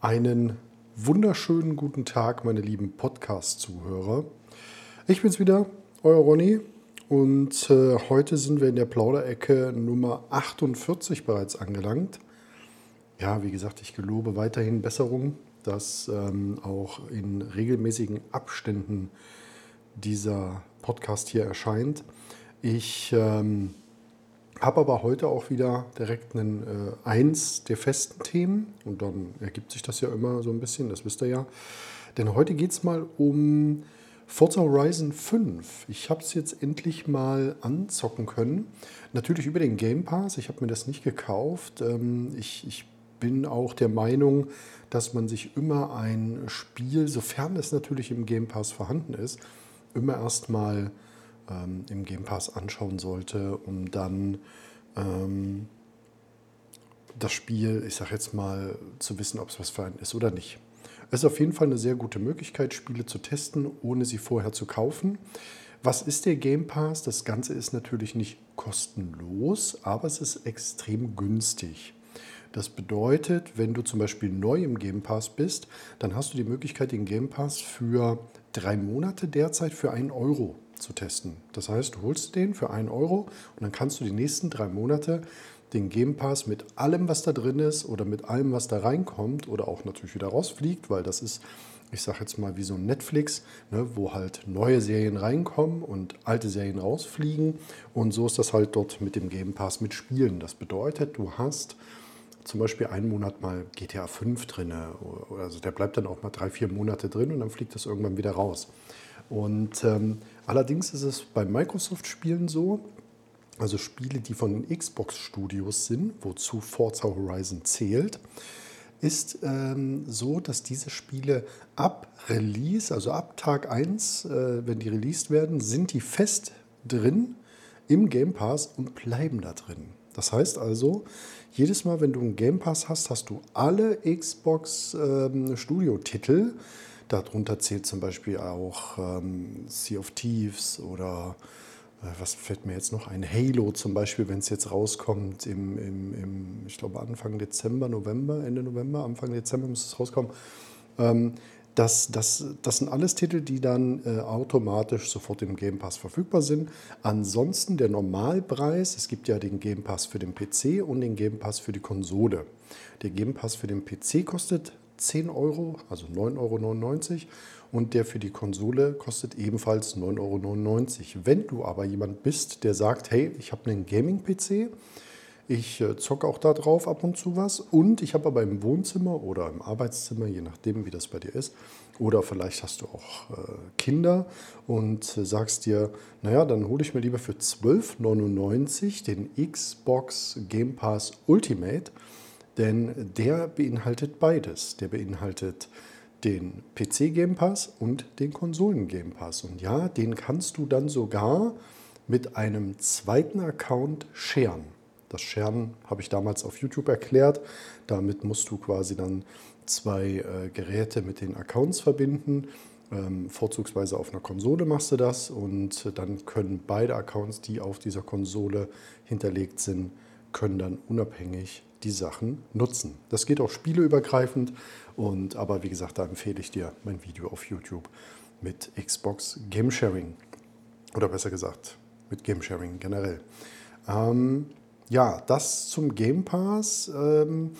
Einen wunderschönen guten Tag, meine lieben Podcast-Zuhörer. Ich bin's wieder, euer Ronny. Und äh, heute sind wir in der Plauderecke Nummer 48 bereits angelangt. Ja, wie gesagt, ich gelobe weiterhin Besserung, dass ähm, auch in regelmäßigen Abständen dieser Podcast hier erscheint. Ich ähm, habe aber heute auch wieder direkt einen, äh, eins der festen Themen und dann ergibt sich das ja immer so ein bisschen, das wisst ihr ja. Denn heute geht es mal um Forza Horizon 5. Ich habe es jetzt endlich mal anzocken können. Natürlich über den Game Pass. Ich habe mir das nicht gekauft. Ähm, ich, ich bin auch der Meinung, dass man sich immer ein Spiel, sofern es natürlich im Game Pass vorhanden ist, immer erstmal ähm, im Game Pass anschauen sollte, um dann ähm, das Spiel, ich sage jetzt mal, zu wissen, ob es was für einen ist oder nicht. Es ist auf jeden Fall eine sehr gute Möglichkeit, Spiele zu testen, ohne sie vorher zu kaufen. Was ist der Game Pass? Das Ganze ist natürlich nicht kostenlos, aber es ist extrem günstig. Das bedeutet, wenn du zum Beispiel neu im Game Pass bist, dann hast du die Möglichkeit, den Game Pass für drei Monate derzeit für einen Euro zu testen. Das heißt, du holst den für einen Euro und dann kannst du die nächsten drei Monate den Game Pass mit allem, was da drin ist oder mit allem, was da reinkommt oder auch natürlich wieder rausfliegt, weil das ist, ich sage jetzt mal, wie so ein Netflix, ne, wo halt neue Serien reinkommen und alte Serien rausfliegen. Und so ist das halt dort mit dem Game Pass mit Spielen. Das bedeutet, du hast zum Beispiel einen Monat mal GTA 5 drin. Also der bleibt dann auch mal drei, vier Monate drin und dann fliegt das irgendwann wieder raus. Und ähm, allerdings ist es bei Microsoft-Spielen so, also Spiele, die von den Xbox-Studios sind, wozu Forza Horizon zählt, ist ähm, so, dass diese Spiele ab Release, also ab Tag 1, äh, wenn die released werden, sind die fest drin im Game Pass und bleiben da drin. Das heißt also, jedes Mal, wenn du einen Game Pass hast, hast du alle Xbox ähm, Studio-Titel. Darunter zählt zum Beispiel auch ähm, Sea of Thieves oder äh, was fällt mir jetzt noch ein? Halo zum Beispiel, wenn es jetzt rauskommt im, im, im, ich glaube Anfang Dezember, November, Ende November, Anfang Dezember muss es rauskommen. Ähm, das, das, das sind alles Titel, die dann äh, automatisch sofort im Game Pass verfügbar sind. Ansonsten der Normalpreis, es gibt ja den Game Pass für den PC und den Game Pass für die Konsole. Der Game Pass für den PC kostet 10 Euro, also 9,99 Euro und der für die Konsole kostet ebenfalls 9,99 Euro. Wenn du aber jemand bist, der sagt, hey, ich habe einen Gaming-PC, ich äh, zocke auch da drauf ab und zu was. Und ich habe aber im Wohnzimmer oder im Arbeitszimmer, je nachdem, wie das bei dir ist, oder vielleicht hast du auch äh, Kinder und äh, sagst dir, naja, dann hole ich mir lieber für 12,99 den Xbox Game Pass Ultimate, denn der beinhaltet beides. Der beinhaltet den PC Game Pass und den Konsolen Game Pass. Und ja, den kannst du dann sogar mit einem zweiten Account scheren. Das Scheren habe ich damals auf YouTube erklärt. Damit musst du quasi dann zwei äh, Geräte mit den Accounts verbinden. Ähm, vorzugsweise auf einer Konsole machst du das und dann können beide Accounts, die auf dieser Konsole hinterlegt sind, können dann unabhängig die Sachen nutzen. Das geht auch spieleübergreifend und aber wie gesagt, da empfehle ich dir mein Video auf YouTube mit Xbox Game Sharing oder besser gesagt mit Game Sharing generell. Ähm, ja, das zum Game Pass. Ähm,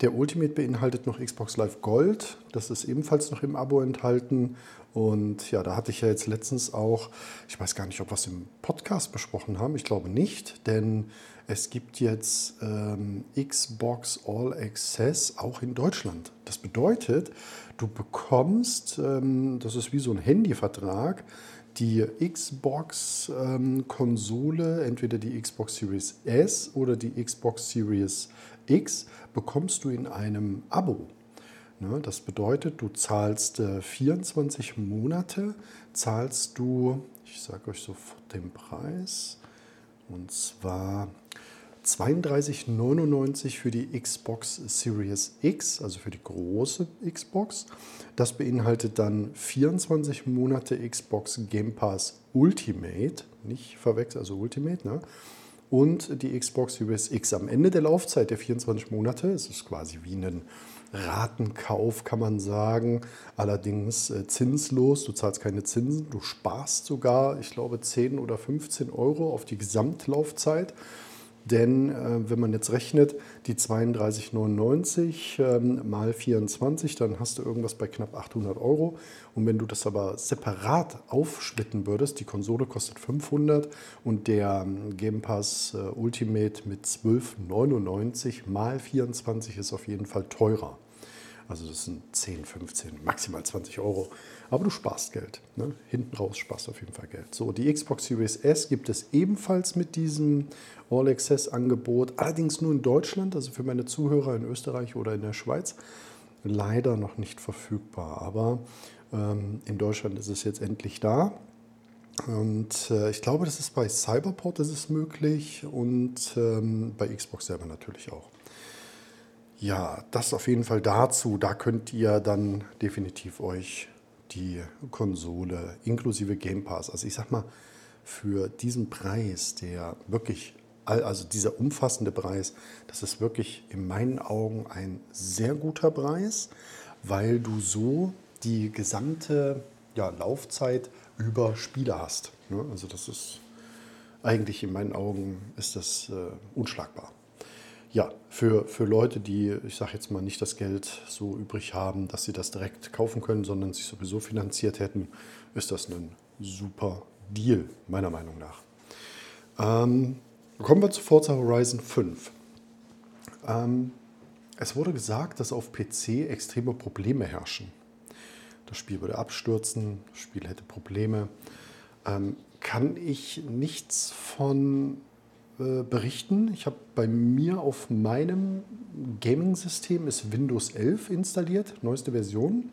der Ultimate beinhaltet noch Xbox Live Gold. Das ist ebenfalls noch im Abo enthalten. Und ja, da hatte ich ja jetzt letztens auch, ich weiß gar nicht, ob wir es im Podcast besprochen haben. Ich glaube nicht, denn es gibt jetzt ähm, Xbox All Access auch in Deutschland. Das bedeutet, du bekommst, ähm, das ist wie so ein Handyvertrag, die Xbox-Konsole, ähm, entweder die Xbox Series S oder die Xbox Series X, bekommst du in einem Abo. Ne, das bedeutet, du zahlst 24 äh, Monate, zahlst du, ich sage euch sofort den Preis, und zwar 32,99 für die Xbox Series X, also für die große Xbox. Das beinhaltet dann 24 Monate Xbox Game Pass Ultimate, nicht verwechseln, also Ultimate, ne? Und die Xbox Series X am Ende der Laufzeit der 24 Monate, es ist quasi wie ein Ratenkauf, kann man sagen. Allerdings äh, zinslos, du zahlst keine Zinsen, du sparst sogar, ich glaube, 10 oder 15 Euro auf die Gesamtlaufzeit. Denn äh, wenn man jetzt rechnet, die 32,99 ähm, mal 24, dann hast du irgendwas bei knapp 800 Euro. Und wenn du das aber separat aufsplitten würdest, die Konsole kostet 500 und der ähm, Game Pass äh, Ultimate mit 12,99 mal 24 ist auf jeden Fall teurer. Also das sind 10, 15, maximal 20 Euro. Aber du sparst Geld. Ne? Hinten raus sparst du auf jeden Fall Geld. So, die Xbox Series S gibt es ebenfalls mit diesem All-Access-Angebot. Allerdings nur in Deutschland, also für meine Zuhörer in Österreich oder in der Schweiz. Leider noch nicht verfügbar. Aber ähm, in Deutschland ist es jetzt endlich da. Und äh, ich glaube, das ist bei Cyberport ist es möglich und ähm, bei Xbox selber natürlich auch. Ja, das auf jeden Fall dazu. Da könnt ihr dann definitiv euch die Konsole inklusive Game Pass, also ich sag mal, für diesen Preis, der wirklich, also dieser umfassende Preis, das ist wirklich in meinen Augen ein sehr guter Preis, weil du so die gesamte ja, Laufzeit über Spiele hast. Ne? Also das ist eigentlich in meinen Augen ist das äh, unschlagbar ja, für, für Leute, die, ich sage jetzt mal, nicht das Geld so übrig haben, dass sie das direkt kaufen können, sondern sich sowieso finanziert hätten, ist das ein super Deal, meiner Meinung nach. Ähm, kommen wir zu Forza Horizon 5. Ähm, es wurde gesagt, dass auf PC extreme Probleme herrschen. Das Spiel würde abstürzen, das Spiel hätte Probleme. Ähm, kann ich nichts von äh, berichten. Ich habe bei mir auf meinem Gaming-System ist Windows 11 installiert, neueste Version.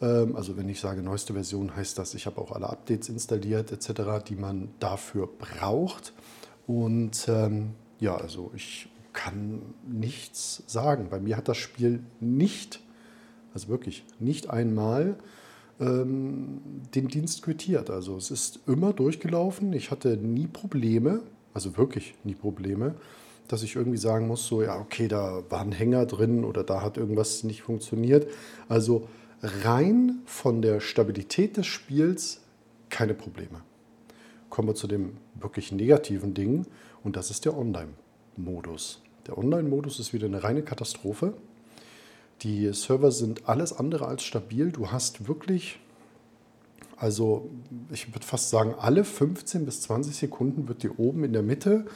Ähm, also wenn ich sage neueste Version, heißt das, ich habe auch alle Updates installiert etc., die man dafür braucht. Und ähm, ja, also ich kann nichts sagen. Bei mir hat das Spiel nicht, also wirklich nicht einmal ähm, den Dienst quittiert. Also es ist immer durchgelaufen. Ich hatte nie Probleme also wirklich nie Probleme, dass ich irgendwie sagen muss, so ja, okay, da war ein Hänger drin oder da hat irgendwas nicht funktioniert. Also rein von der Stabilität des Spiels keine Probleme. Kommen wir zu dem wirklich negativen Ding und das ist der Online-Modus. Der Online-Modus ist wieder eine reine Katastrophe. Die Server sind alles andere als stabil. Du hast wirklich also ich würde fast sagen, alle 15 bis 20 Sekunden wird dir oben in der Mitte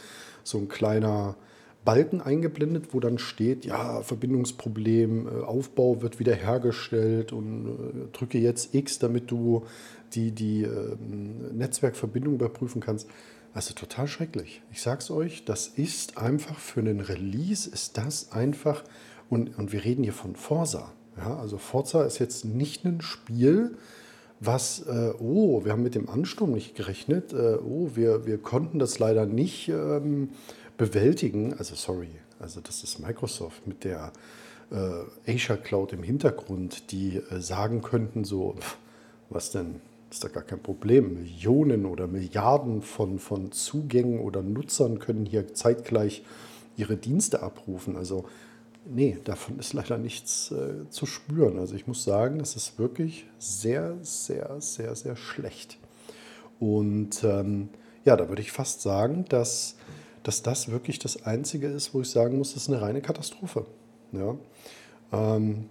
so ein kleiner Balken eingeblendet, wo dann steht, ja, Verbindungsproblem, äh, Aufbau wird wiederhergestellt und äh, drücke jetzt X, damit du die, die ähm, Netzwerkverbindung überprüfen kannst. Also total schrecklich. Ich sag's euch, das ist einfach für einen Release, ist das einfach, und, und wir reden hier von Forza. Ja, also Forza ist jetzt nicht ein Spiel, was, äh, oh, wir haben mit dem Ansturm nicht gerechnet, äh, oh, wir, wir konnten das leider nicht ähm, bewältigen. Also sorry, also das ist Microsoft mit der äh, Azure Cloud im Hintergrund, die äh, sagen könnten so, was denn, ist da gar kein Problem. Millionen oder Milliarden von, von Zugängen oder Nutzern können hier zeitgleich ihre Dienste abrufen. Also nee, davon ist leider nichts äh, zu spüren. Also ich muss sagen, das ist wirklich sehr, sehr, sehr, sehr schlecht. Und ähm, ja, da würde ich fast sagen, dass, dass das wirklich das Einzige ist, wo ich sagen muss, das ist eine reine Katastrophe. Ja. Ähm,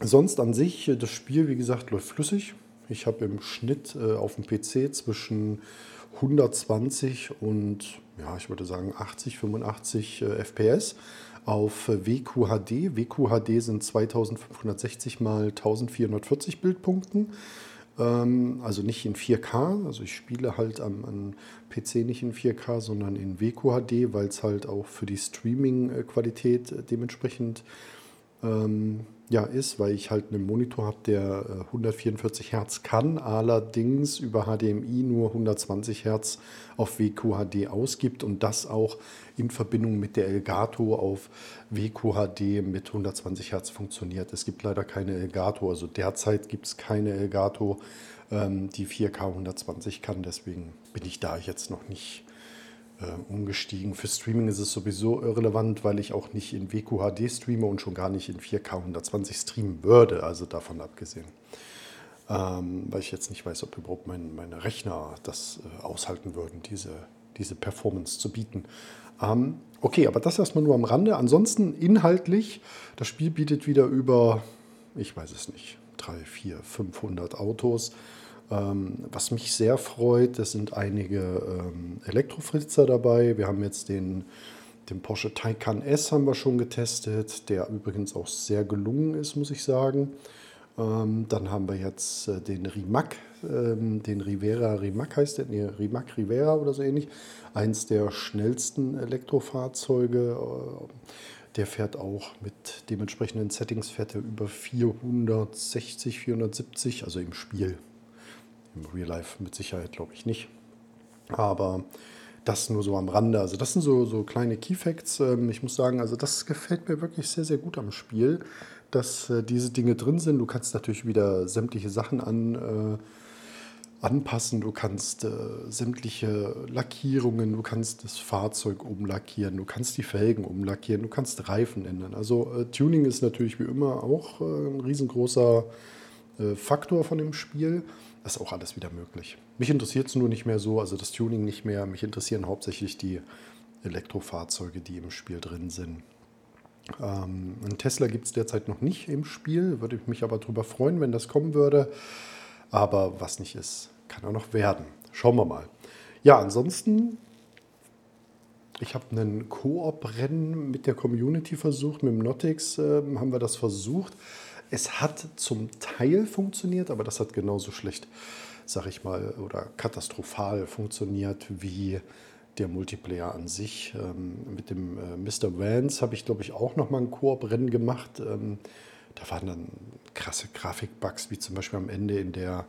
sonst an sich, das Spiel, wie gesagt, läuft flüssig. Ich habe im Schnitt äh, auf dem PC zwischen 120 und, ja, ich würde sagen 80, 85 äh, FPS auf WQHD. WQHD sind 2560 mal 1440 Bildpunkten. Ähm, also nicht in 4K. Also ich spiele halt am, am PC nicht in 4K, sondern in WQHD, weil es halt auch für die Streaming-Qualität dementsprechend ähm, ja, ist, weil ich halt einen Monitor habe, der 144 äh, Hertz kann, allerdings über HDMI nur 120 Hertz auf WQHD ausgibt und das auch in Verbindung mit der Elgato auf WQHD mit 120 Hertz funktioniert. Es gibt leider keine Elgato, also derzeit gibt es keine Elgato, ähm, die 4K 120 kann, deswegen bin ich da jetzt noch nicht umgestiegen. Für Streaming ist es sowieso irrelevant, weil ich auch nicht in WQHD streame und schon gar nicht in 4K 120 streamen würde, also davon abgesehen. Ähm, weil ich jetzt nicht weiß, ob überhaupt mein, meine Rechner das äh, aushalten würden, diese, diese Performance zu bieten. Ähm, okay, aber das erstmal nur am Rande. Ansonsten inhaltlich, das Spiel bietet wieder über, ich weiß es nicht, 3, 4, 500 Autos. Ähm, was mich sehr freut, es sind einige ähm, Elektrofritzer dabei. Wir haben jetzt den, den Porsche Taycan S haben wir schon getestet, der übrigens auch sehr gelungen ist, muss ich sagen. Ähm, dann haben wir jetzt äh, den Rimac, ähm, den Rivera Rimac heißt der, nee, Rimac Rivera oder so ähnlich. Eins der schnellsten Elektrofahrzeuge. Äh, der fährt auch mit dementsprechenden Settings, fährt er über 460, 470, also im Spiel. Im Real Life mit Sicherheit glaube ich nicht. Aber das nur so am Rande. Also das sind so, so kleine Keyfacts. Ähm, ich muss sagen, also das gefällt mir wirklich sehr, sehr gut am Spiel dass äh, diese Dinge drin sind. Du kannst natürlich wieder sämtliche Sachen an, äh, anpassen. Du kannst äh, sämtliche Lackierungen, du kannst das Fahrzeug umlackieren, du kannst die Felgen umlackieren, du kannst Reifen ändern. Also äh, Tuning ist natürlich wie immer auch äh, ein riesengroßer äh, Faktor von dem Spiel. Ist auch alles wieder möglich. Mich interessiert es nur nicht mehr so, also das Tuning nicht mehr. Mich interessieren hauptsächlich die Elektrofahrzeuge, die im Spiel drin sind. Ähm, einen Tesla gibt es derzeit noch nicht im Spiel, würde ich mich aber darüber freuen, wenn das kommen würde. Aber was nicht ist, kann auch noch werden. Schauen wir mal. Ja, ansonsten, ich habe einen Koop-Rennen mit der Community versucht, mit dem Notix äh, haben wir das versucht. Es hat zum Teil funktioniert, aber das hat genauso schlecht, sag ich mal, oder katastrophal funktioniert wie der Multiplayer an sich. Ähm, mit dem äh, Mr. Vance habe ich, glaube ich, auch noch mal ein Koop-Rennen gemacht. Ähm, da waren dann krasse Grafikbugs, wie zum Beispiel am Ende in der,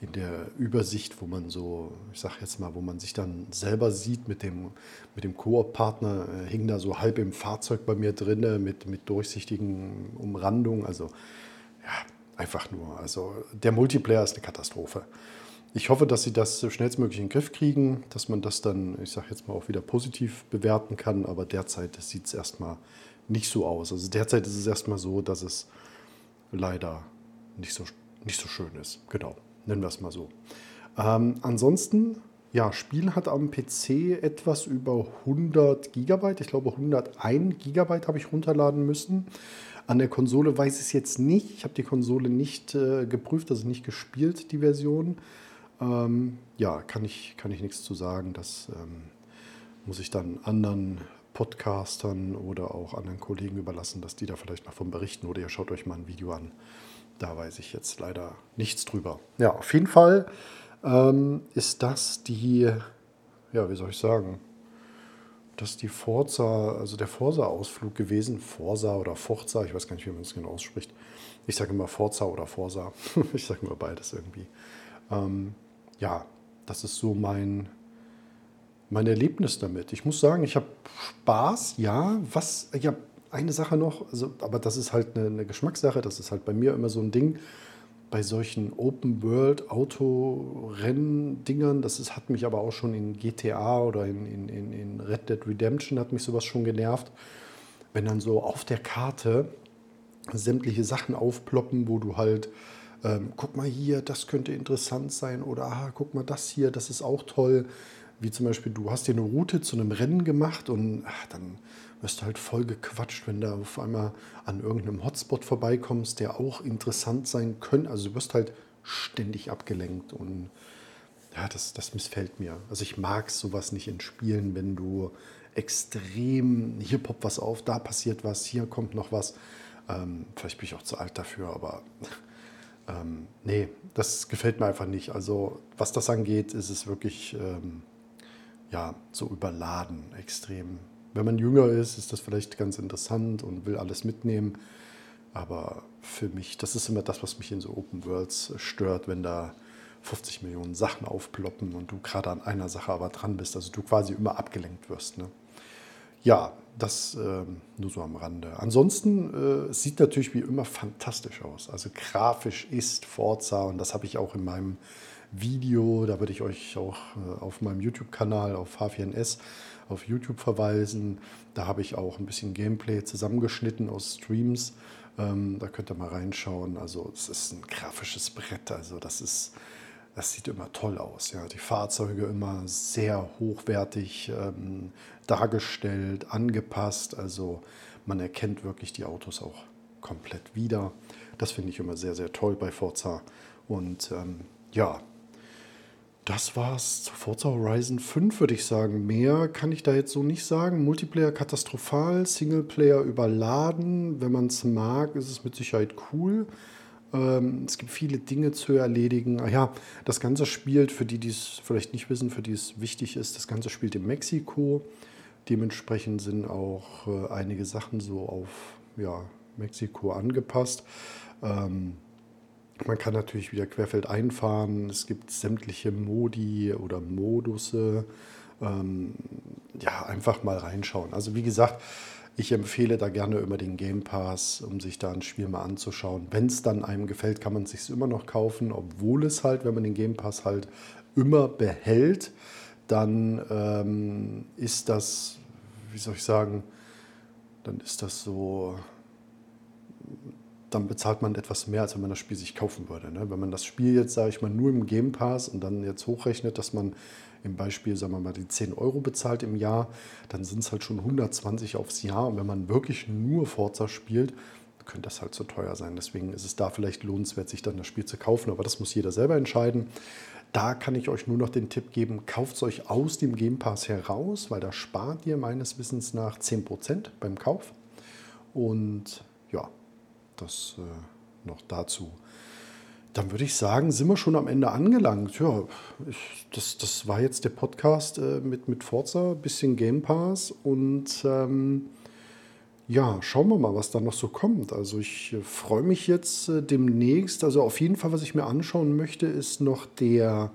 in der Übersicht, wo man so, ich sage jetzt mal, wo man sich dann selber sieht mit dem, mit dem Koop-Partner, äh, hing da so halb im Fahrzeug bei mir drin mit, mit durchsichtigen Umrandungen. Also ja, einfach nur. Also der Multiplayer ist eine Katastrophe. Ich hoffe, dass sie das schnellstmöglich in den Griff kriegen, dass man das dann, ich sage jetzt mal, auch wieder positiv bewerten kann. Aber derzeit sieht es erstmal nicht so aus. Also derzeit ist es erstmal so, dass es leider nicht so, nicht so schön ist. Genau, nennen wir es mal so. Ähm, ansonsten, ja, Spiel hat am PC etwas über 100 Gigabyte. Ich glaube, 101 Gigabyte habe ich runterladen müssen. An der Konsole weiß ich es jetzt nicht. Ich habe die Konsole nicht äh, geprüft, also nicht gespielt, die Version. Ähm, ja, kann ich, kann ich nichts zu sagen. Das ähm, muss ich dann anderen Podcastern oder auch anderen Kollegen überlassen, dass die da vielleicht mal von berichten oder ihr schaut euch mal ein Video an. Da weiß ich jetzt leider nichts drüber. Ja, auf jeden Fall ähm, ist das die, ja, wie soll ich sagen, das die Forza, also der Forza-Ausflug gewesen. Forza oder Forza, ich weiß gar nicht, wie man es genau ausspricht. Ich sage immer Forza oder Forza. ich sage immer beides irgendwie. Ähm, ja, das ist so mein, mein Erlebnis damit. Ich muss sagen, ich habe Spaß, ja. Was, ich habe eine Sache noch, also, aber das ist halt eine, eine, Geschmackssache, das ist halt bei mir immer so ein Ding. Bei solchen Open-World-Autorennen-Dingern, das ist, hat mich aber auch schon in GTA oder in, in, in Red Dead Redemption hat mich sowas schon genervt. Wenn dann so auf der Karte sämtliche Sachen aufploppen, wo du halt ähm, guck mal hier, das könnte interessant sein oder ah, guck mal das hier, das ist auch toll. Wie zum Beispiel, du hast dir eine Route zu einem Rennen gemacht und ach, dann wirst du halt voll gequatscht, wenn du auf einmal an irgendeinem Hotspot vorbeikommst, der auch interessant sein könnte. Also du wirst halt ständig abgelenkt und ja, das, das missfällt mir. Also ich mag sowas nicht in Spielen, wenn du extrem, hier poppt was auf, da passiert was, hier kommt noch was. Ähm, vielleicht bin ich auch zu alt dafür, aber ähm, nee, das gefällt mir einfach nicht. Also was das angeht, ist es wirklich ähm, ja, so überladen, extrem. Wenn man jünger ist, ist das vielleicht ganz interessant und will alles mitnehmen. Aber für mich, das ist immer das, was mich in so Open Worlds stört, wenn da 50 Millionen Sachen aufploppen und du gerade an einer Sache aber dran bist, also du quasi immer abgelenkt wirst. Ne? Ja, das äh, nur so am Rande. Ansonsten äh, sieht natürlich wie immer fantastisch aus. Also grafisch ist Forza und das habe ich auch in meinem Video. Da würde ich euch auch äh, auf meinem YouTube-Kanal auf H4NS auf YouTube verweisen. Da habe ich auch ein bisschen Gameplay zusammengeschnitten aus Streams. Ähm, da könnt ihr mal reinschauen. Also es ist ein grafisches Brett. Also das ist, das sieht immer toll aus. Ja. Die Fahrzeuge immer sehr hochwertig ähm, dargestellt, angepasst. Also man erkennt wirklich die Autos auch komplett wieder. Das finde ich immer sehr, sehr toll bei Forza. Und ähm, ja, das war's zu Forza Horizon 5, würde ich sagen. Mehr kann ich da jetzt so nicht sagen. Multiplayer katastrophal, Singleplayer überladen. Wenn man es mag, ist es mit Sicherheit cool. Ähm, es gibt viele Dinge zu erledigen. Ah ja, das Ganze spielt, für die, die es vielleicht nicht wissen, für die es wichtig ist, das Ganze spielt in Mexiko. Dementsprechend sind auch äh, einige Sachen so auf ja, Mexiko angepasst. Ähm, man kann natürlich wieder querfeld einfahren. Es gibt sämtliche Modi oder Modusse. Ähm, ja, einfach mal reinschauen. Also wie gesagt, ich empfehle da gerne immer den Game Pass, um sich da ein Spiel mal anzuschauen. Wenn es dann einem gefällt, kann man es sich immer noch kaufen, obwohl es halt, wenn man den Game Pass halt immer behält, dann ähm, ist das, wie soll ich sagen, dann ist das so dann bezahlt man etwas mehr, als wenn man das Spiel sich kaufen würde. Ne? Wenn man das Spiel jetzt, sage ich mal, nur im Game Pass und dann jetzt hochrechnet, dass man im Beispiel, sagen wir mal, die 10 Euro bezahlt im Jahr, dann sind es halt schon 120 aufs Jahr. Und wenn man wirklich nur Forza spielt, könnte das halt so teuer sein. Deswegen ist es da vielleicht lohnenswert, sich dann das Spiel zu kaufen. Aber das muss jeder selber entscheiden. Da kann ich euch nur noch den Tipp geben, kauft es euch aus dem Game Pass heraus, weil da spart ihr meines Wissens nach 10% beim Kauf. Und ja, das äh, noch dazu. Dann würde ich sagen, sind wir schon am Ende angelangt. Ja, ich, das, das war jetzt der Podcast äh, mit, mit Forza, bisschen Game Pass und ähm, ja, schauen wir mal, was da noch so kommt. Also ich äh, freue mich jetzt äh, demnächst. Also auf jeden Fall, was ich mir anschauen möchte, ist noch der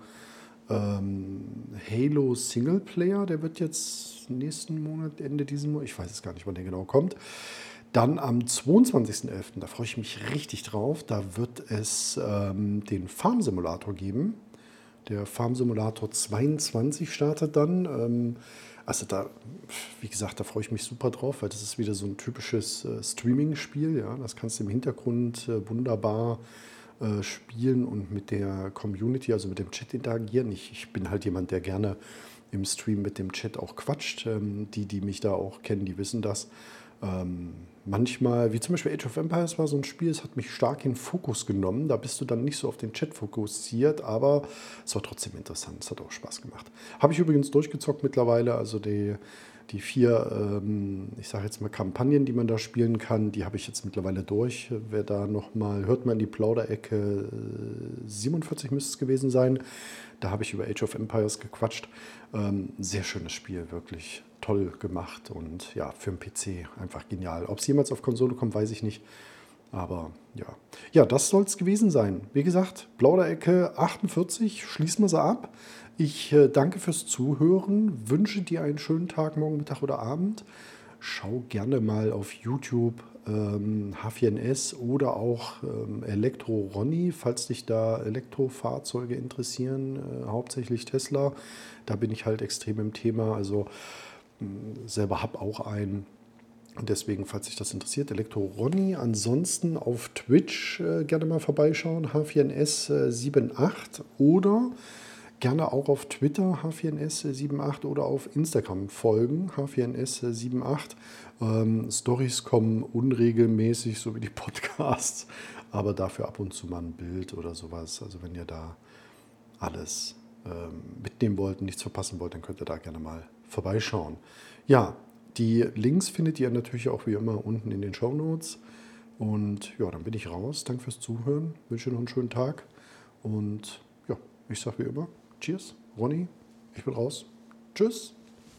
ähm, Halo Singleplayer. Der wird jetzt nächsten Monat, Ende diesen Monat, ich weiß es gar nicht, wann der genau kommt. Dann am 22.11., da freue ich mich richtig drauf, da wird es ähm, den Farm Simulator geben. Der Farm Simulator 22 startet dann. Ähm, also da, wie gesagt, da freue ich mich super drauf, weil das ist wieder so ein typisches äh, Streaming-Spiel. Ja? Das kannst du im Hintergrund äh, wunderbar äh, spielen und mit der Community, also mit dem Chat interagieren. Ich, ich bin halt jemand, der gerne im Stream mit dem Chat auch quatscht. Ähm, die, die mich da auch kennen, die wissen das. Ähm, manchmal, wie zum Beispiel Age of Empires war so ein Spiel, es hat mich stark in Fokus genommen. Da bist du dann nicht so auf den Chat fokussiert, aber es war trotzdem interessant. Es hat auch Spaß gemacht. Habe ich übrigens durchgezockt mittlerweile. Also die, die vier, ähm, ich sage jetzt mal Kampagnen, die man da spielen kann, die habe ich jetzt mittlerweile durch. Wer da nochmal, hört mal in die Plauderecke, 47 müsste es gewesen sein. Da habe ich über Age of Empires gequatscht. Ähm, sehr schönes Spiel, wirklich toll gemacht und ja, für den PC einfach genial. Ob es jemals auf Konsole kommt, weiß ich nicht. Aber ja, ja, das soll es gewesen sein. Wie gesagt, Plauderecke 48, schließen wir sie ab. Ich äh, danke fürs Zuhören, wünsche dir einen schönen Tag, morgen, Mittag oder Abend. Schau gerne mal auf YouTube ähm, H4NS oder auch ähm, Elektro Ronny, falls dich da Elektrofahrzeuge interessieren, äh, hauptsächlich Tesla. Da bin ich halt extrem im Thema. Also selber habe auch einen. Und deswegen, falls sich das interessiert, Elektro Ronny. Ansonsten auf Twitch äh, gerne mal vorbeischauen, H4NS78 äh, oder gerne auch auf Twitter H4NS78 oder auf Instagram folgen, H4NS78. Ähm, Stories kommen unregelmäßig, so wie die Podcasts, aber dafür ab und zu mal ein Bild oder sowas. Also wenn ihr da alles ähm, mitnehmen wollt, nichts verpassen wollt, dann könnt ihr da gerne mal vorbeischauen. Ja, die Links findet ihr natürlich auch wie immer unten in den Show Notes. Und ja, dann bin ich raus. Danke fürs Zuhören. Wünsche noch einen schönen Tag. Und ja, ich sage wie immer, Cheers, Ronny. Ich bin raus. Tschüss.